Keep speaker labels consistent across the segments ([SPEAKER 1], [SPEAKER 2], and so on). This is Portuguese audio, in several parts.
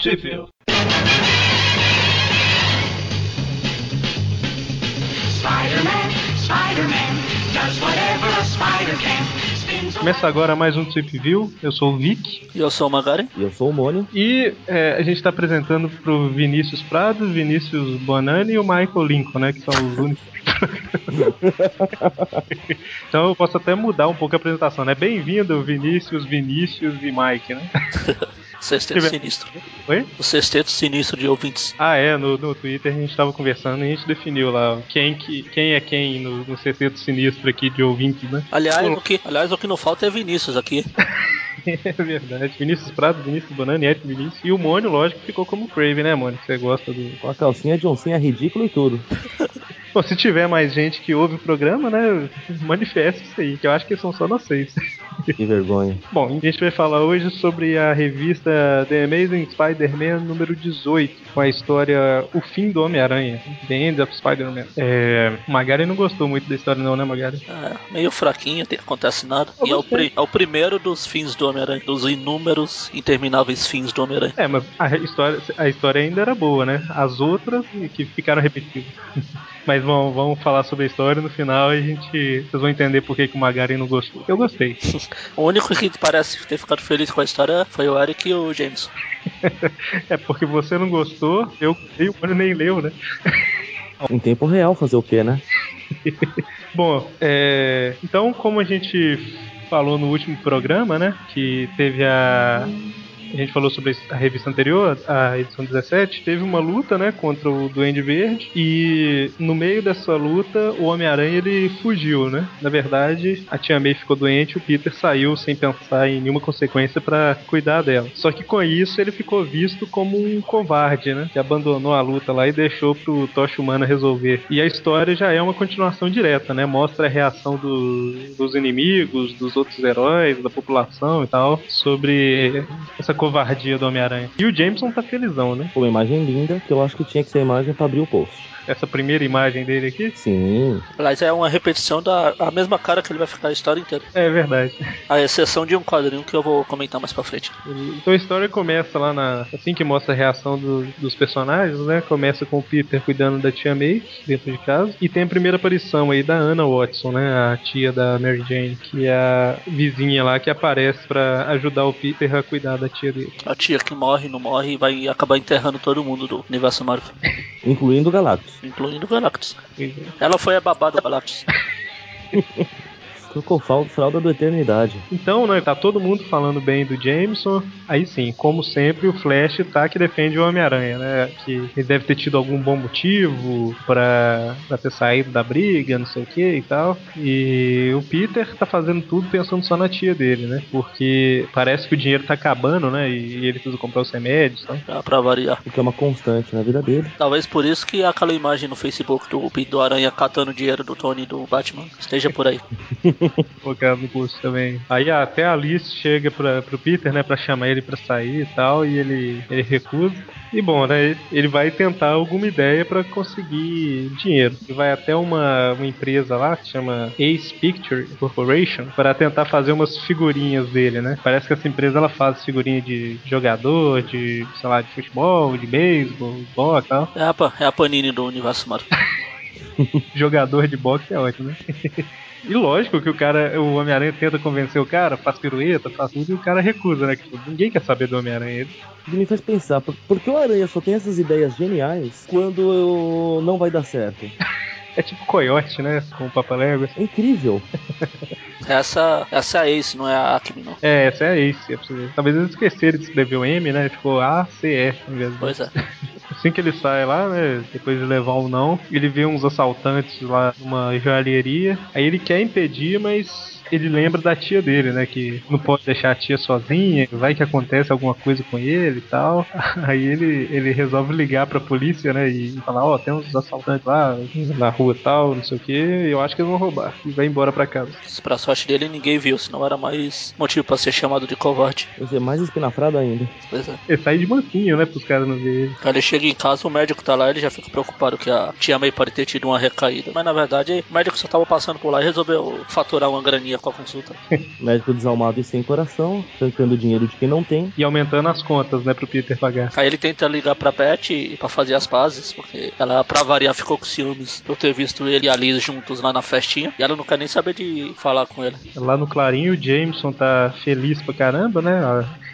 [SPEAKER 1] Sheffield.
[SPEAKER 2] Spider-Man, Spider-Man, does whatever a spider can. Spins
[SPEAKER 1] Começa agora mais um Trip View. Eu sou o Vic.
[SPEAKER 3] E eu sou o Magari.
[SPEAKER 4] E eu sou o Mônio.
[SPEAKER 1] E é, a gente está apresentando pro Vinícius Prado, Vinícius Bonani e o Michael Lincoln, né? Que são os únicos. então eu posso até mudar um pouco a apresentação, né? Bem-vindo, Vinícius, Vinícius e Mike, né?
[SPEAKER 3] Sexteto
[SPEAKER 1] Tiver-
[SPEAKER 3] sinistro.
[SPEAKER 1] Oi?
[SPEAKER 3] O sexteto sinistro de ouvintes.
[SPEAKER 1] Ah, é, no, no Twitter a gente tava conversando e a gente definiu lá quem, que, quem é quem no, no sexteto sinistro aqui de ouvintes, né?
[SPEAKER 3] Aliás,
[SPEAKER 1] Pô.
[SPEAKER 3] o que, aliás, o que não falta é Vinícius aqui.
[SPEAKER 1] É verdade. Vinícius Prado, Vinícius Bonani, Eric Vinícius. E o Mônio, lógico, ficou como Crave, né, Mônio? Você gosta do.
[SPEAKER 4] Com a calcinha de oncinha ridícula e tudo.
[SPEAKER 1] Bom, se tiver mais gente que ouve o programa, né, manifesta isso aí, que eu acho que são só nós seis.
[SPEAKER 4] Que vergonha.
[SPEAKER 1] Bom, a gente vai falar hoje sobre a revista The Amazing Spider-Man número 18, com a história O Fim do Homem-Aranha, The End of Spider-Man. É, o Magari não gostou muito da história não, né, Magari?
[SPEAKER 3] É, meio fraquinho, não acontece nada.
[SPEAKER 1] Eu
[SPEAKER 3] E é o, pri- é o primeiro dos fins do Homem-Aranha, dos inúmeros, intermináveis fins do Homem-Aranha.
[SPEAKER 1] É, mas a história, a história ainda era boa, né? As outras que ficaram repetidas. Mas vamos, vamos falar sobre a história no final e a gente. Vocês vão entender por que, que o Magari não gostou. Eu gostei.
[SPEAKER 3] O único que parece ter ficado feliz com a história foi o Eric e o Jameson.
[SPEAKER 1] É porque você não gostou, eu e o Mano nem leu, né?
[SPEAKER 4] Em tempo real fazer o quê, né?
[SPEAKER 1] Bom, é, então como a gente falou no último programa, né? Que teve a. A gente falou sobre a revista anterior, a edição 17, teve uma luta, né, contra o Duende Verde e no meio dessa luta o Homem-Aranha ele fugiu, né? Na verdade, a Tia May ficou doente, o Peter saiu sem pensar em nenhuma consequência pra cuidar dela. Só que com isso ele ficou visto como um covarde, né? Que abandonou a luta lá e deixou pro Tocha Humana resolver. E a história já é uma continuação direta, né? Mostra a reação do- dos inimigos, dos outros heróis, da população e tal, sobre essa covardia do Homem-Aranha. E o Jameson tá felizão, né?
[SPEAKER 4] Uma imagem linda, que eu acho que tinha que ser a imagem pra abrir o post.
[SPEAKER 1] Essa primeira imagem dele aqui.
[SPEAKER 4] Sim.
[SPEAKER 3] Aliás, é uma repetição da a mesma cara que ele vai ficar a história inteira.
[SPEAKER 1] É verdade.
[SPEAKER 3] A exceção de um quadrinho que eu vou comentar mais pra frente.
[SPEAKER 1] Então a história começa lá na. Assim que mostra a reação do- dos personagens, né? Começa com o Peter cuidando da tia May dentro de casa. E tem a primeira aparição aí da Anna Watson, né? A tia da Mary Jane, que é a vizinha lá que aparece pra ajudar o Peter a cuidar da tia dele.
[SPEAKER 3] A tia que morre, não morre e vai acabar enterrando todo mundo do universo Marvel,
[SPEAKER 4] Incluindo o Galactus.
[SPEAKER 3] incluindo o Galactus. Ela foi a babá do Galactus.
[SPEAKER 4] Trocou fralda, fralda da eternidade.
[SPEAKER 1] Então, né, tá todo mundo falando bem do Jameson. Aí sim, como sempre, o Flash tá que defende o Homem-Aranha, né? Que ele deve ter tido algum bom motivo pra, pra ter saído da briga, não sei o que e tal. E o Peter tá fazendo tudo pensando só na tia dele, né? Porque parece que o dinheiro tá acabando, né? E ele precisa comprar os remédios, tá?
[SPEAKER 3] Pra, pra variar.
[SPEAKER 4] O que é uma constante na vida dele.
[SPEAKER 3] Talvez por isso que aquela imagem no Facebook do, do Aranha catando dinheiro do Tony do Batman esteja por aí.
[SPEAKER 1] colocado no curso também. Aí até a Alice chega pra, pro Peter, né, pra chamar ele pra sair e tal, e ele, ele recusa. E bom, né, ele vai tentar alguma ideia pra conseguir dinheiro. Ele vai até uma, uma empresa lá que chama Ace Picture Corporation para tentar fazer umas figurinhas dele, né? Parece que essa empresa ela faz figurinha de jogador, de, sei lá, de futebol, de beisebol, boxe e tal.
[SPEAKER 3] É a, é a Panini do universo Marvel.
[SPEAKER 1] jogador de boxe é ótimo, né? E lógico que o cara, o Homem-Aranha tenta convencer o cara, faz pirueta, faz tudo, e o cara recusa, né? Que, tipo, ninguém quer saber do Homem-Aranha. Ele-
[SPEAKER 4] me faz pensar, por, por que o Aranha só tem essas ideias geniais quando eu- não vai dar certo?
[SPEAKER 1] É tipo coiote, né? Com o Papaléguas.
[SPEAKER 4] É incrível.
[SPEAKER 3] Essa, essa é a Ace, não é a Acme, não.
[SPEAKER 1] É, essa é a Ace, é. Talvez eles esqueceram de escrever o M, né? Ficou A-C-E ao invés de
[SPEAKER 3] Pois é.
[SPEAKER 1] Assim que ele sai lá, né, depois de levar um não, ele vê uns assaltantes lá numa joalheria. Aí ele quer impedir, mas ele lembra da tia dele, né? Que não pode deixar a tia sozinha, vai que acontece alguma coisa com ele e tal. Aí ele, ele resolve ligar pra polícia, né? E falar, ó, tem uns assaltantes lá na rua tal, não sei o que, eu acho que eles vão roubar. E vai embora pra casa.
[SPEAKER 3] Pra sorte dele, ninguém viu, senão era mais motivo pra ser chamado de covarde.
[SPEAKER 4] Você é mais espinafrado ainda.
[SPEAKER 3] Pois é.
[SPEAKER 1] Ele sai de mansinho, né? Pros caras não verem ele.
[SPEAKER 3] Aí ele chega em casa, o médico tá lá, ele já fica preocupado que a tia May pode ter tido uma recaída. Mas na verdade, o médico só tava passando por lá e resolveu faturar uma graninha com a consulta.
[SPEAKER 4] Médico desalmado e sem coração, arrancando dinheiro de quem não tem.
[SPEAKER 1] E aumentando as contas, né, pro Peter pagar.
[SPEAKER 3] Aí ele tenta ligar pra Beth pra fazer as pazes, porque ela, pra variar, ficou com ciúmes de eu ter visto ele e a Liz juntos lá na festinha. E ela não quer nem saber de falar com ele.
[SPEAKER 1] Lá no Clarinho, o Jameson tá feliz pra caramba, né?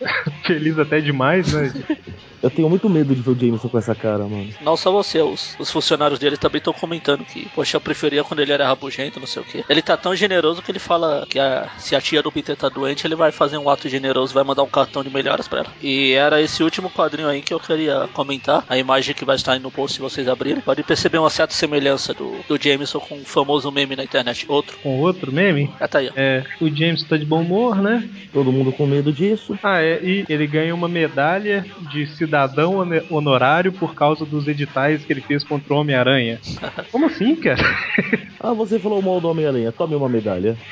[SPEAKER 1] feliz até demais, né?
[SPEAKER 4] Eu tenho muito medo de ver o Jameson com essa cara, mano.
[SPEAKER 3] Não só você, os, os funcionários dele também estão comentando que, poxa, eu preferia quando ele era rabugento, não sei o que. Ele tá tão generoso que ele fala que a- se a tia do Peter tá doente, ele vai fazer um ato generoso, vai mandar um cartão de melhoras pra ela. E era esse último quadrinho aí que eu queria comentar. A imagem que vai estar aí no post se vocês abrirem. Pode perceber uma certa semelhança do, do Jameson com um famoso meme na internet. Outro.
[SPEAKER 1] Com outro meme.
[SPEAKER 3] Ah, tá aí, ó.
[SPEAKER 1] É, o James tá de bom humor, né?
[SPEAKER 4] Todo mundo com medo disso.
[SPEAKER 1] Ah, é, e ele ganha uma medalha de cidadão hone- honorário por causa dos editais que ele fez contra o Homem-Aranha. Como assim, cara?
[SPEAKER 4] Ah, você falou mal do Homem-Aranha, tome uma medalha.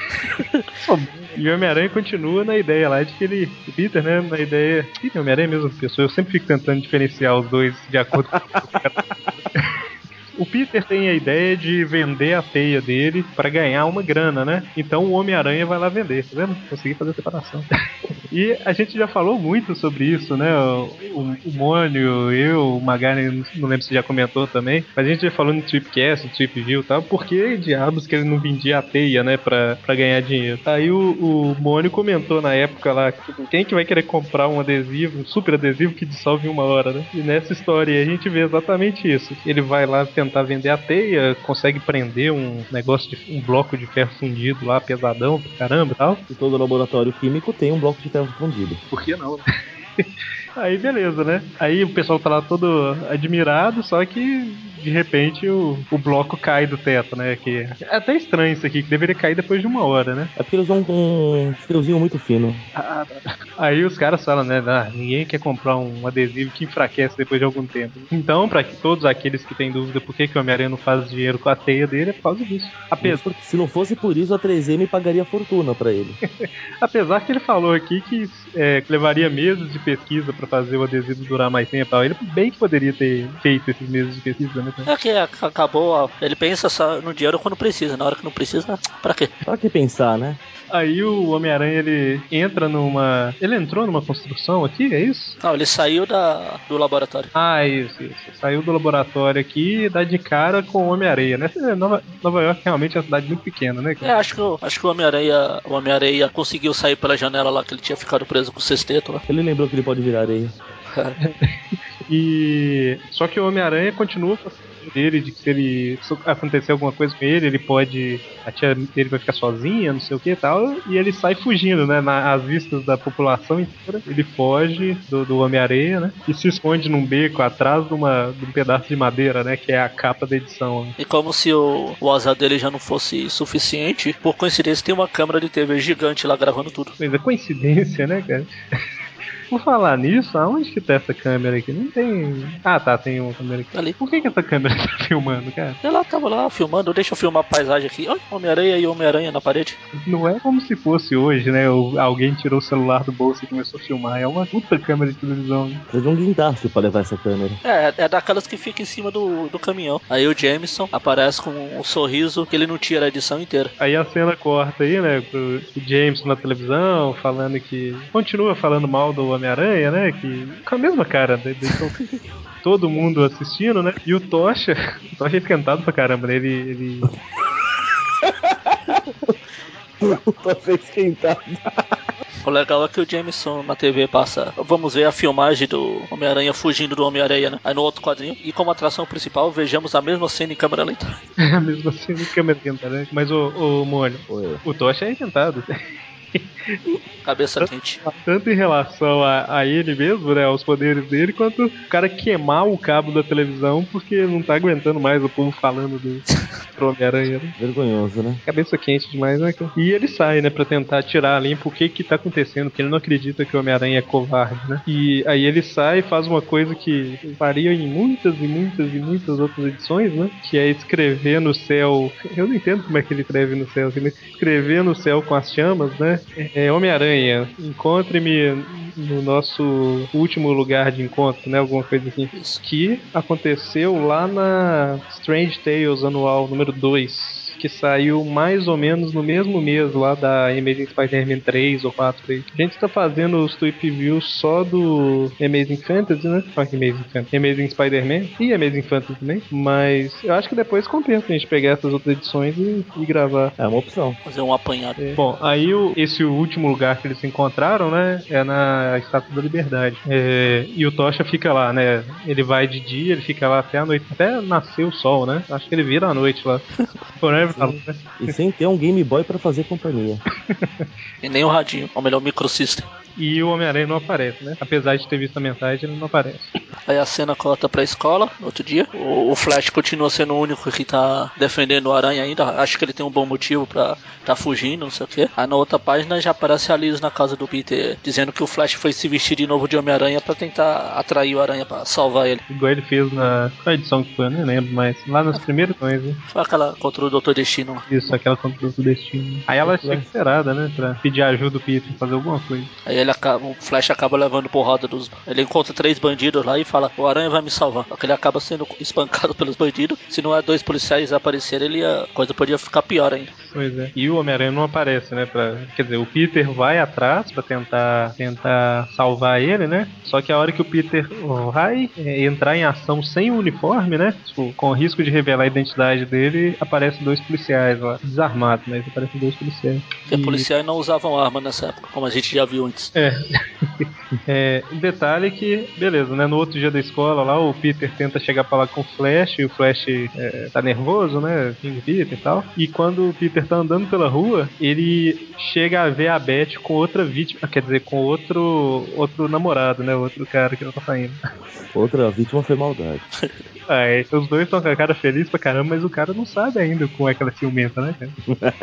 [SPEAKER 1] E o Homem-Aranha continua na ideia lá de que ele. O Peter, né? Na ideia. Peter e Homem-Aranha é a mesma pessoa. Eu sempre fico tentando diferenciar os dois de acordo com o Peter tem a ideia de vender a teia dele pra ganhar uma grana, né? Então o Homem-Aranha vai lá vender, tá vendo? Consegui fazer a separação. E a gente já falou muito sobre isso, né? O, o, Mônio, eu, o Magari, não lembro se já comentou também, mas a gente já falou no Tripcast, no Trip View e tal, por que diabos que ele não vendia a teia, né? Pra, pra ganhar dinheiro. Aí o, o Mônio comentou na época lá, tipo, quem que vai querer comprar um adesivo, um super adesivo que dissolve em uma hora, né? E nessa história a gente vê exatamente isso. Ele vai lá tentar vender a teia, consegue prender um negócio de um bloco de ferro fundido lá, pesadão pra caramba e tal.
[SPEAKER 4] E todo laboratório químico tem um bloco de ferro fundido.
[SPEAKER 1] Por que não? Aí beleza, né? Aí o pessoal tá lá todo admirado, só que de repente o, o bloco cai do teto, né? Que é até estranho isso aqui, que deveria cair depois de uma hora, né?
[SPEAKER 4] É porque eles vão com um fiozinho muito fino.
[SPEAKER 1] Aí os caras falam, né? Ah, ninguém quer comprar um adesivo que enfraquece depois de algum tempo. Então, pra que todos aqueles que têm dúvida por que, que o Homem-Aranha não faz dinheiro com a teia dele, é por causa disso. Apesar,
[SPEAKER 4] Se não fosse por isso, a 3M pagaria fortuna pra ele.
[SPEAKER 1] apesar que ele falou aqui que é, levaria meses de pesquisa pra fazer o adesivo durar mais tempo. e tal. Ele bem que poderia ter feito esses meses de pesquisa, né?
[SPEAKER 3] É que ac- acabou. ó, Ele pensa só no dinheiro quando precisa. Na hora que não precisa, pra quê?
[SPEAKER 4] Pra que pensar, né?
[SPEAKER 1] Aí o Homem-Aranha ele entra numa. Ele entrou numa construção aqui, é isso?
[SPEAKER 3] Não, ele saiu da, do laboratório.
[SPEAKER 1] Ah, isso, isso. Saiu do laboratório aqui e dá de cara com o Homem-Areia, né? Nova, Nova York realmente é uma cidade muito pequena, né?
[SPEAKER 3] É, acho que, o- acho que o Homem-Areia o Homem conseguiu sair pela janela lá que ele tinha ficado preso com o sexteto lá.
[SPEAKER 4] Ele lembrou que ele pode virar areia.
[SPEAKER 1] E. Só que o Homem-Aranha continua dele de que se ele se acontecer alguma coisa com ele, ele pode. A tia dele vai ficar sozinha, não sei o que e tal. E ele sai fugindo, né? Na, às vistas da população inteira. Ele foge do, do Homem-Areia, né? E se esconde num beco atrás de, uma, de um pedaço de madeira, né? Que é a capa da edição. né?
[SPEAKER 3] E como se o, o azar dele já não fosse suficiente, por coincidência tem uma câmera de TV gigante lá gravando tudo.
[SPEAKER 1] Coisa coincidência, né, cara? Por falar nisso, aonde que tá essa câmera aqui? Não tem. Ah, tá, tem uma câmera aqui.
[SPEAKER 3] Ali.
[SPEAKER 1] Por que, que essa câmera tá filmando, cara?
[SPEAKER 3] Ela tava lá filmando, deixa eu filmar a paisagem aqui. Olha, Homem-Aranha e Homem-Aranha na parede.
[SPEAKER 1] Não é como se fosse hoje, né? Alguém tirou o celular do bolso e começou a filmar. É uma puta câmera de televisão. né?
[SPEAKER 4] Precisa de um guindaste pra levar essa câmera.
[SPEAKER 3] É, é daquelas que fica em cima do, do caminhão. Aí o Jameson aparece com um sorriso que ele não tira a edição inteira.
[SPEAKER 1] Aí a cena corta aí, né? Pro pro James na televisão, falando que. Continua falando mal do Homem-Aranha, né? Que. Com a mesma cara, né? Então, todo mundo assistindo, né? E o Tocha. O Tocha é esquentado pra caramba, né? Ele. ele...
[SPEAKER 4] Tô esquentado.
[SPEAKER 3] O legal é que o Jameson na TV passa. Vamos ver a filmagem do Homem-Aranha fugindo do Homem-Aranha, né? Aí no outro quadrinho. E como atração principal, vejamos a mesma cena em câmera lenta.
[SPEAKER 1] É a mesma cena em câmera lenta, né? Mas o, o Mônio, o Tocha é esquentado.
[SPEAKER 3] Cabeça quente.
[SPEAKER 1] Tanto em relação a, a ele mesmo, né? Aos poderes dele, quanto o cara queimar o cabo da televisão porque não tá aguentando mais o povo falando do pro Homem-Aranha, né?
[SPEAKER 4] Vergonhoso, né?
[SPEAKER 1] Cabeça quente demais, né? E ele sai, né, pra tentar tirar a limpo o que que tá acontecendo, porque ele não acredita que o Homem-Aranha é covarde, né? E aí ele sai e faz uma coisa que faria em muitas e muitas e muitas outras edições, né? Que é escrever no céu. Eu não entendo como é que ele escreve no céu, assim, mas escrever no céu com as chamas, né? É, Homem-Aranha, encontre-me no nosso último lugar de encontro, né? Alguma coisa assim. Que aconteceu lá na Strange Tales anual número 2. Que saiu mais ou menos no mesmo mês lá da Amazing Spider-Man 3 ou 4 aí. A gente tá fazendo os tweet views só do Amazing Fantasy, né? Só que Amazing Fantasy. Amazing Spider-Man e Amazing Fantasy também. Mas eu acho que depois compensa a gente pegar essas outras edições e, e gravar.
[SPEAKER 4] É uma opção.
[SPEAKER 3] Fazer um apanhado.
[SPEAKER 1] É. Bom, aí o, esse último lugar que eles se encontraram, né? É na Estátua da Liberdade. É, e o Tocha fica lá, né? Ele vai de dia, ele fica lá até a noite. Até nascer o sol, né? Acho que ele vira a noite lá. Forever?
[SPEAKER 4] E sem ter um Game Boy pra fazer companhia.
[SPEAKER 3] E nem o radinho, ou melhor, o microsystem.
[SPEAKER 1] E o Homem-Aranha não aparece, né? Apesar de ter visto a mensagem, ele não aparece.
[SPEAKER 3] Aí a cena corta pra escola, no outro dia. O, Flash continua sendo o único que tá defendendo o Aranha ainda. Acho que ele tem um bom motivo pra tá fugindo, não sei o que. Aí na outra página já aparece a Liz na casa do Peter, dizendo que o Flash foi se vestir de novo de Homem-Aranha pra tentar atrair o Aranha pra salvar ele.
[SPEAKER 1] Igual ele fez na. Qual edição que foi? Eu nem lembro, mas lá nas primeiras edições, né?
[SPEAKER 3] Foi aquela contra o Dr. Destino.
[SPEAKER 1] Isso, aquela contra o destino. Aí ela chega esperada, né? Pra pedir ajuda do Peter fazer alguma coisa.
[SPEAKER 3] Aí ele acaba, o Flash acaba levando porrada dos. Ele encontra três bandidos lá e fala: O Aranha vai me salvar. Só que ele acaba sendo espancado pelos bandidos. Se não é dois policiais aparecerem, ele a coisa podia ficar pior ainda.
[SPEAKER 1] Pois é. E o Homem-Aranha não aparece, né? Pra... Quer dizer, o Peter vai atrás pra tentar, tentar salvar ele, né? Só que a hora que o Peter vai é, entrar em ação sem o uniforme, né? Tipo, com risco de revelar a identidade dele, aparecem dois policiais lá. Desarmados, mas aparecem dois policiais.
[SPEAKER 3] Porque
[SPEAKER 1] E-
[SPEAKER 3] policiais não usavam arma nessa época, como a gente já viu antes.
[SPEAKER 1] É. é. Detalhe que, beleza, né? No outro dia da escola lá, o Peter tenta chegar pra lá com o Flash, e o Flash é, tá nervoso, né? King Peter e tal. E quando o Peter tá andando pela rua, ele chega a ver a Beth com outra vítima, quer dizer, com outro outro namorado, né? Outro cara que ela tá saindo.
[SPEAKER 4] Outra vítima foi maldade.
[SPEAKER 1] Aí, os dois estão com a cara feliz pra caramba, mas o cara não sabe ainda como é que ela ciumenta, né, cara?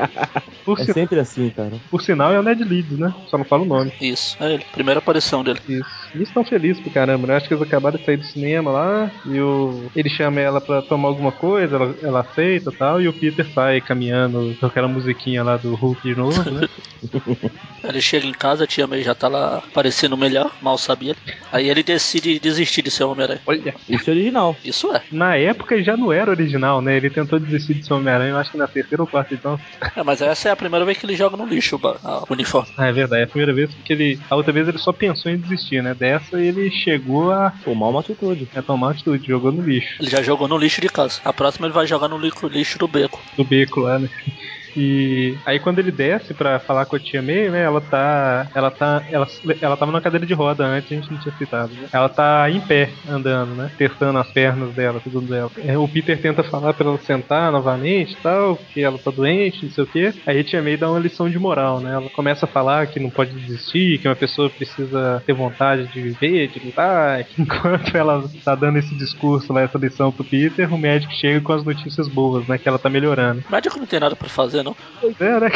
[SPEAKER 1] Por,
[SPEAKER 4] É
[SPEAKER 1] si-
[SPEAKER 4] sempre assim, cara.
[SPEAKER 1] por sinal, é o Ned Leeds, né? Só não fala o nome.
[SPEAKER 3] Isso, é ele. Primeira aparição dele.
[SPEAKER 1] Isso. E estão felizes pro caramba, né? Acho que eles acabaram de sair do cinema lá e o... ele chama ela pra tomar alguma coisa, ela, ela aceita e tal, e o Peter sai caminhando com aquela musiquinha lá do Hulk de novo, né?
[SPEAKER 3] Ele chega em casa, a tia May já tá lá parecendo melhor, mal sabia. Aí ele decide desistir de ser Homem-Aranha.
[SPEAKER 1] Olha,
[SPEAKER 4] Isso é original.
[SPEAKER 3] Isso é.
[SPEAKER 1] na época já não era original, né? Ele tentou desistir de ser Homem-Aranha, eu acho que na terceira ou quarta então.
[SPEAKER 3] É, mas essa é a primeira vez que ele joga no lixo o uniforme.
[SPEAKER 1] Ah, é verdade, é a primeira vez que ele. A outra vez ele só pensou em desistir, né? Dessa ele chegou a,
[SPEAKER 4] Tomar uma atitude.
[SPEAKER 1] a tomar atitude, jogou no lixo.
[SPEAKER 3] Ele já jogou no lixo de casa. A próxima ele vai jogar no lixo, lixo do beco.
[SPEAKER 1] do beco lá, né? E aí quando ele desce pra falar com a tia May, né, ela tá, ela tá, ela, ela tava na cadeira de roda antes, a gente não tinha citado, né? Ela tá em pé, andando, né, testando as pernas dela, segundo ela. É, o Peter tenta falar pra ela sentar novamente tal, que ela tá doente, não sei o quê. Aí a tia May dá uma lição de moral, né? Ela começa a falar que não pode desistir, que uma pessoa precisa ter vontade de viver, de lutar. que Enquanto ela tá dando esse discurso lá, essa lição pro Peter, o médico chega com as notícias boas, né, que ela tá melhorando.
[SPEAKER 3] O médico não tem nada pra fazer, não.
[SPEAKER 1] Pois é, né?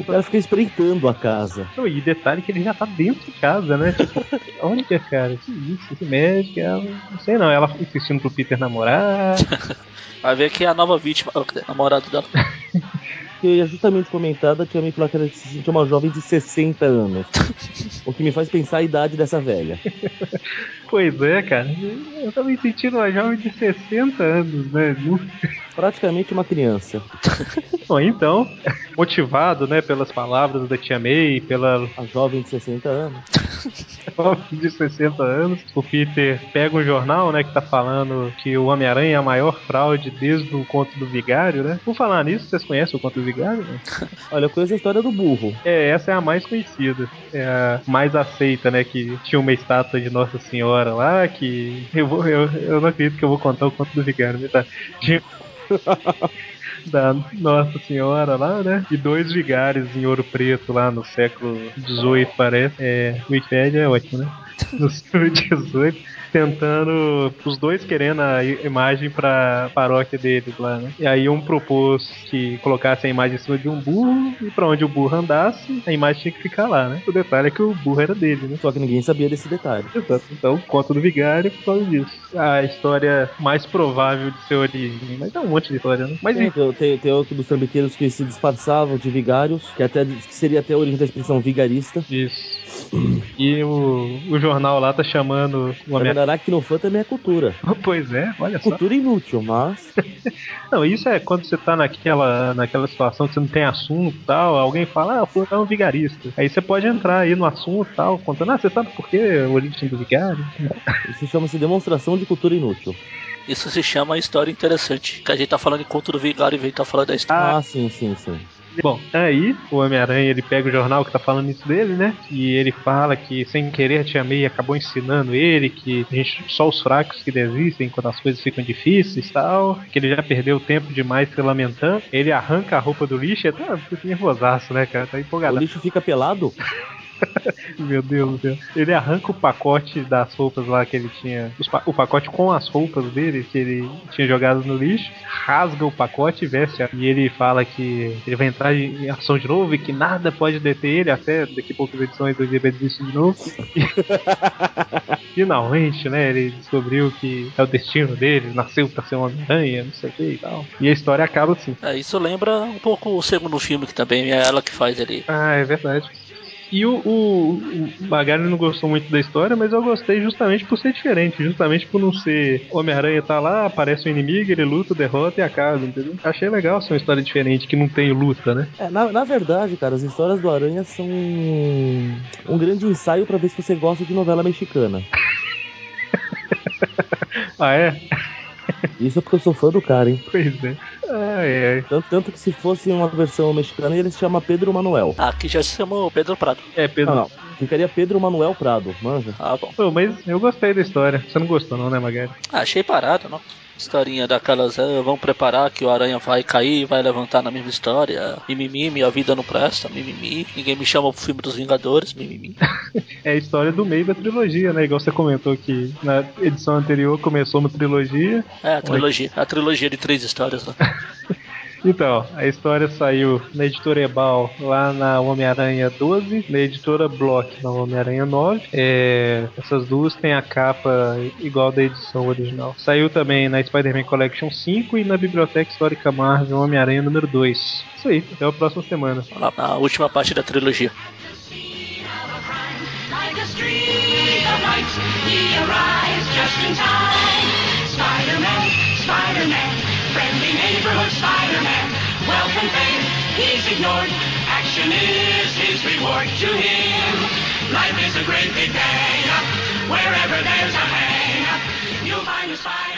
[SPEAKER 4] O cara fica espreitando a casa.
[SPEAKER 1] Não, e detalhe que ele já tá dentro de casa, né? Olha, cara, que isso, esse médico, ela, não sei não, ela insistindo pro Peter namorar.
[SPEAKER 3] Vai ver que é a nova vítima, namorado dela.
[SPEAKER 4] Que eu ia justamente comentar da tia May falar que ela se sentia uma jovem de 60 anos. o que me faz pensar a idade dessa velha.
[SPEAKER 1] Pois é, cara, eu tô me sentindo uma jovem de 60 anos, né?
[SPEAKER 4] Praticamente uma criança.
[SPEAKER 1] Bom, então, motivado, né, pelas palavras da tia May, pela
[SPEAKER 4] A jovem de 60 anos.
[SPEAKER 1] jovem de 60 anos, o Peter pega um jornal, né, que tá falando que o Homem-Aranha é a maior fraude desde o conto do Vigário, né? Por falar nisso, vocês conhecem o conto do Vigário? né?
[SPEAKER 4] Olha, eu conheço a história do burro.
[SPEAKER 1] É, essa é a mais conhecida. É a mais aceita, né? Que tinha uma estátua de Nossa Senhora lá, que. Eu, vou, eu, eu não acredito que eu vou contar o conto do Vigário, né? Tá? Da Nossa Senhora lá, né? E dois vigários em ouro preto lá no século XVIII, parece. É, Wikipedia é ótimo, né? No século XVIII. Tentando, os dois querendo a imagem pra paróquia deles lá, né? E aí um propôs que colocasse a imagem em cima de um burro e pra onde o burro andasse, a imagem tinha que ficar lá, né? O detalhe é que o burro era dele, né?
[SPEAKER 4] Só que ninguém sabia desse detalhe.
[SPEAKER 1] Exato. Então, conta do vigário por causa disso. A história mais provável de ser origem. Mas é um monte de história, né? Mas
[SPEAKER 4] Tem, tem, tem outro dos trambiqueiros que se disfarçavam de vigários, que até que seria até a origem da expressão vigarista.
[SPEAKER 1] Isso. E o, o jornal lá tá chamando o
[SPEAKER 4] Pra
[SPEAKER 1] Homem
[SPEAKER 4] lembrar que no fã também é cultura.
[SPEAKER 1] Pois é, olha só.
[SPEAKER 4] Cultura inútil, mas
[SPEAKER 1] Não, isso é quando você tá naquela, naquela situação que você não tem assunto e tal, alguém fala, ah, fulano é um vigarista. Aí você pode entrar aí no assunto e tal, contando, ah, você sabe por que o origem do vigário?
[SPEAKER 4] Isso chama-se demonstração de cultura inútil.
[SPEAKER 3] Isso se chama história interessante. Que a gente tá falando em conto do vigário e vem tá falando da história.
[SPEAKER 4] Ah, sim, sim, sim.
[SPEAKER 1] Bom, aí o Homem-Aranha ele pega o jornal que tá falando isso dele, né? E ele fala que sem querer a Tia May acabou ensinando ele que a gente, só os fracos que desistem quando as coisas ficam difíceis e tal. Que ele já perdeu tempo demais se lamentando. Ele arranca a roupa do lixo e até fica nervosaço, né, cara? Tá
[SPEAKER 4] O
[SPEAKER 1] empolgado.
[SPEAKER 4] lixo fica pelado?
[SPEAKER 1] Meu Deus do céu. Ele arranca o pacote das roupas lá que ele tinha. o pacote com as roupas dele que ele tinha jogado no lixo. Rasga o pacote e veste. a- E ele fala que ele vai entrar em ação de novo e que nada pode deter ele. Até daqui a poucas edições do dia vai desistir de novo. Finalmente, né? Ele descobriu que é o destino dele. Nasceu pra ser uma aranha, não sei o que e tal. E a história acaba assim.
[SPEAKER 3] É, isso lembra um pouco o segundo filme que também é ela que faz ali.
[SPEAKER 1] Ah, é verdade. E o, o, o Magari não gostou muito da história, mas eu gostei justamente por ser diferente, justamente por não ser Homem-Aranha tá lá, aparece um inimigo, ele luta, derrota e acaba, entendeu? Achei legal ser uma história diferente, que não tem luta, né?
[SPEAKER 4] É, na, na verdade, cara, as histórias do Aranha são um, um grande ensaio pra ver se você gosta de novela mexicana.
[SPEAKER 1] Ah, é?
[SPEAKER 4] Isso é porque eu sou fã do cara, hein?
[SPEAKER 1] Pois é. Ai, ai.
[SPEAKER 4] Tanto, tanto que se fosse uma versão mexicana, ele se chama Pedro Manuel.
[SPEAKER 3] Ah, aqui já se chamou Pedro Prado.
[SPEAKER 1] É, Pedro.
[SPEAKER 4] Não, não. Ficaria Pedro Manuel Prado, manja.
[SPEAKER 3] Ah, bom.
[SPEAKER 1] Pô, mas eu gostei da história. Você não gostou não, né, Magari?
[SPEAKER 3] Ah, achei parado, não? Historinha daquelas, ah, vamos preparar que o aranha vai cair e vai levantar na mesma história. Mimimi, minha vida não presta, mimimi. Ninguém me chama pro filme dos Vingadores, mimimi.
[SPEAKER 1] É a história do meio da trilogia, né? Igual você comentou que na edição anterior começou uma trilogia.
[SPEAKER 3] É, a trilogia. A trilogia de três histórias lá.
[SPEAKER 1] Então, a história saiu na editora Ebal, lá na Homem-Aranha 12, na editora Block, na Homem-Aranha 9. É, essas duas têm a capa igual da edição original. Saiu também na Spider-Man Collection 5 e na Biblioteca Histórica Marvel Homem-Aranha número 2. Isso aí, até a próxima semana.
[SPEAKER 3] Lá na última parte da trilogia.
[SPEAKER 2] A Spider-Man, friendly neighborhood Spider-Man. And fame, he's ignored. Action is his reward to him. Life is a great big bang. Wherever there's a hang, you'll find a spider.